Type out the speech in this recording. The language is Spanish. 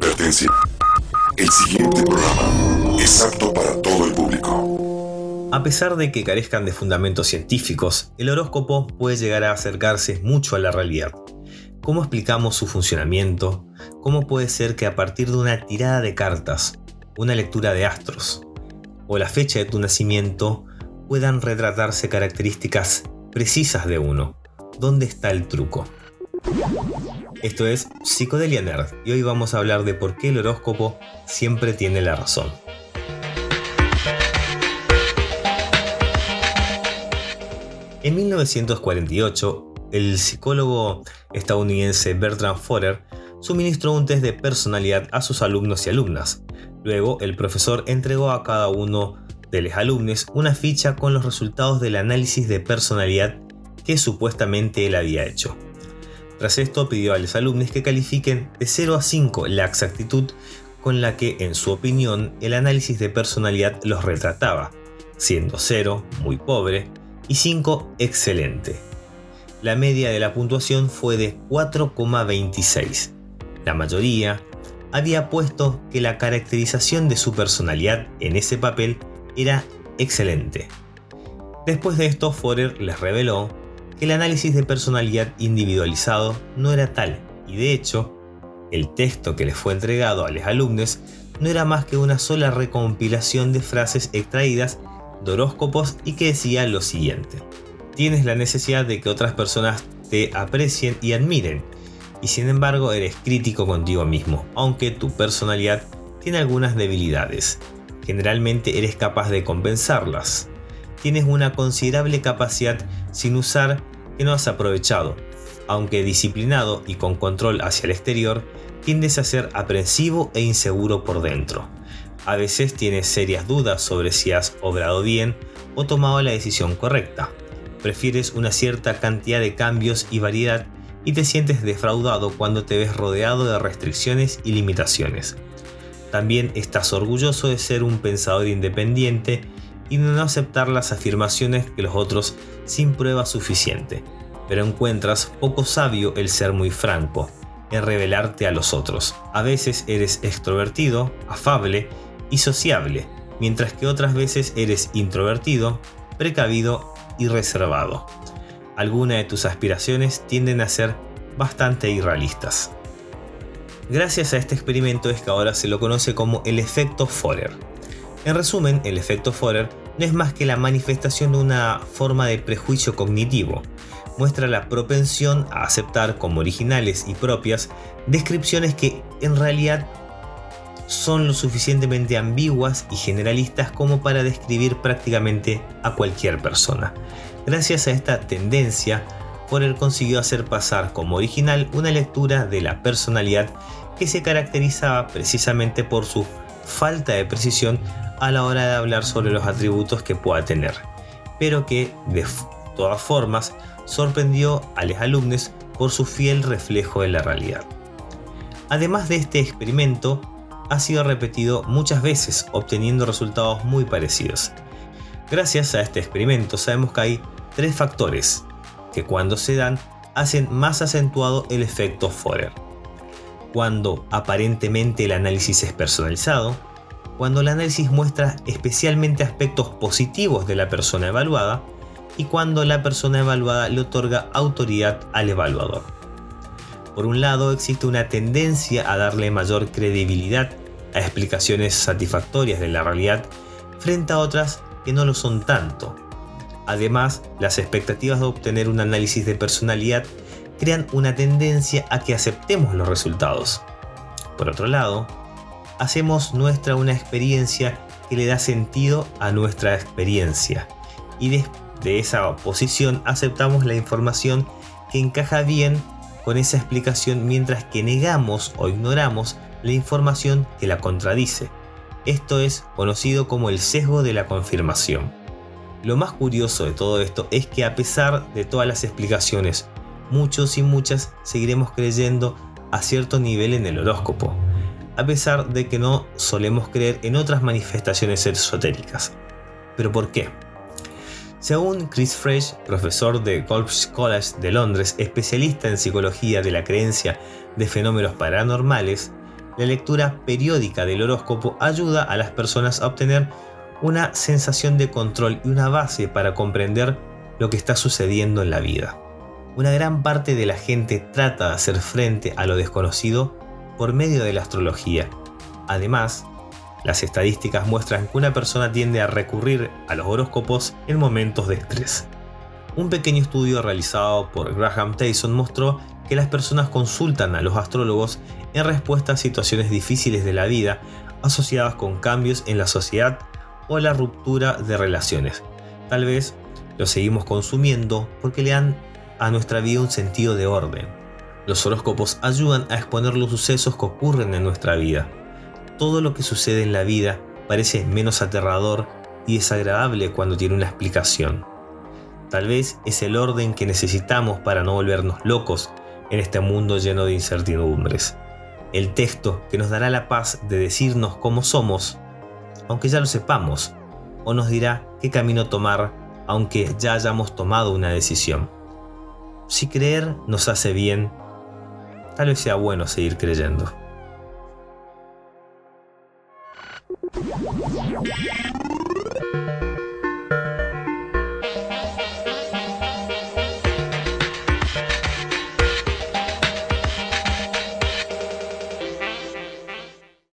Advertencia. El siguiente programa es apto para todo el público. A pesar de que carezcan de fundamentos científicos, el horóscopo puede llegar a acercarse mucho a la realidad. ¿Cómo explicamos su funcionamiento? ¿Cómo puede ser que a partir de una tirada de cartas, una lectura de astros o la fecha de tu nacimiento puedan retratarse características precisas de uno? ¿Dónde está el truco? Esto es Psicodelia Nerd y hoy vamos a hablar de por qué el horóscopo siempre tiene la razón. En 1948, el psicólogo estadounidense Bertrand Forer suministró un test de personalidad a sus alumnos y alumnas. Luego, el profesor entregó a cada uno de los alumnos una ficha con los resultados del análisis de personalidad que supuestamente él había hecho. Tras esto pidió a los alumnos que califiquen de 0 a 5 la exactitud con la que, en su opinión, el análisis de personalidad los retrataba, siendo 0 muy pobre y 5 excelente. La media de la puntuación fue de 4,26. La mayoría había puesto que la caracterización de su personalidad en ese papel era excelente. Después de esto, Forer les reveló el análisis de personalidad individualizado no era tal, y de hecho, el texto que les fue entregado a los alumnos no era más que una sola recompilación de frases extraídas de horóscopos y que decía lo siguiente. Tienes la necesidad de que otras personas te aprecien y admiren, y sin embargo eres crítico contigo mismo, aunque tu personalidad tiene algunas debilidades. Generalmente eres capaz de compensarlas. Tienes una considerable capacidad sin usar que no has aprovechado. Aunque disciplinado y con control hacia el exterior, tiendes a ser aprensivo e inseguro por dentro. A veces tienes serias dudas sobre si has obrado bien o tomado la decisión correcta. Prefieres una cierta cantidad de cambios y variedad y te sientes defraudado cuando te ves rodeado de restricciones y limitaciones. También estás orgulloso de ser un pensador independiente y no aceptar las afirmaciones que los otros sin prueba suficiente, pero encuentras poco sabio el ser muy franco, en revelarte a los otros. A veces eres extrovertido, afable y sociable, mientras que otras veces eres introvertido, precavido y reservado. Algunas de tus aspiraciones tienden a ser bastante irrealistas. Gracias a este experimento es que ahora se lo conoce como el efecto Forer. En resumen, el efecto Forer no es más que la manifestación de una forma de prejuicio cognitivo. Muestra la propensión a aceptar como originales y propias descripciones que en realidad son lo suficientemente ambiguas y generalistas como para describir prácticamente a cualquier persona. Gracias a esta tendencia, Forer consiguió hacer pasar como original una lectura de la personalidad que se caracterizaba precisamente por su falta de precisión a la hora de hablar sobre los atributos que pueda tener, pero que de todas formas sorprendió a los alumnos por su fiel reflejo de la realidad. Además de este experimento, ha sido repetido muchas veces obteniendo resultados muy parecidos. Gracias a este experimento sabemos que hay tres factores que cuando se dan hacen más acentuado el efecto Forer. Cuando aparentemente el análisis es personalizado, cuando el análisis muestra especialmente aspectos positivos de la persona evaluada y cuando la persona evaluada le otorga autoridad al evaluador. Por un lado, existe una tendencia a darle mayor credibilidad a explicaciones satisfactorias de la realidad frente a otras que no lo son tanto. Además, las expectativas de obtener un análisis de personalidad crean una tendencia a que aceptemos los resultados. Por otro lado, hacemos nuestra una experiencia que le da sentido a nuestra experiencia. Y de, esa posición aceptamos la información que encaja bien con esa explicación mientras que negamos o ignoramos la información que la contradice. Esto es conocido como el sesgo de la confirmación. Lo más curioso de todo esto es que a pesar de todas las explicaciones, muchos y muchas seguiremos creyendo a cierto nivel en el horóscopo a pesar de que no solemos creer en otras manifestaciones esotéricas. ¿Pero por qué? Según Chris Fresh, profesor de Golf College de Londres, especialista en psicología de la creencia de fenómenos paranormales, la lectura periódica del horóscopo ayuda a las personas a obtener una sensación de control y una base para comprender lo que está sucediendo en la vida. Una gran parte de la gente trata de hacer frente a lo desconocido por medio de la astrología. Además, las estadísticas muestran que una persona tiende a recurrir a los horóscopos en momentos de estrés. Un pequeño estudio realizado por Graham Tyson mostró que las personas consultan a los astrólogos en respuesta a situaciones difíciles de la vida asociadas con cambios en la sociedad o la ruptura de relaciones. Tal vez lo seguimos consumiendo porque le dan a nuestra vida un sentido de orden. Los horóscopos ayudan a exponer los sucesos que ocurren en nuestra vida. Todo lo que sucede en la vida parece menos aterrador y desagradable cuando tiene una explicación. Tal vez es el orden que necesitamos para no volvernos locos en este mundo lleno de incertidumbres. El texto que nos dará la paz de decirnos cómo somos, aunque ya lo sepamos, o nos dirá qué camino tomar, aunque ya hayamos tomado una decisión. Si creer nos hace bien, tal vez sea bueno seguir creyendo.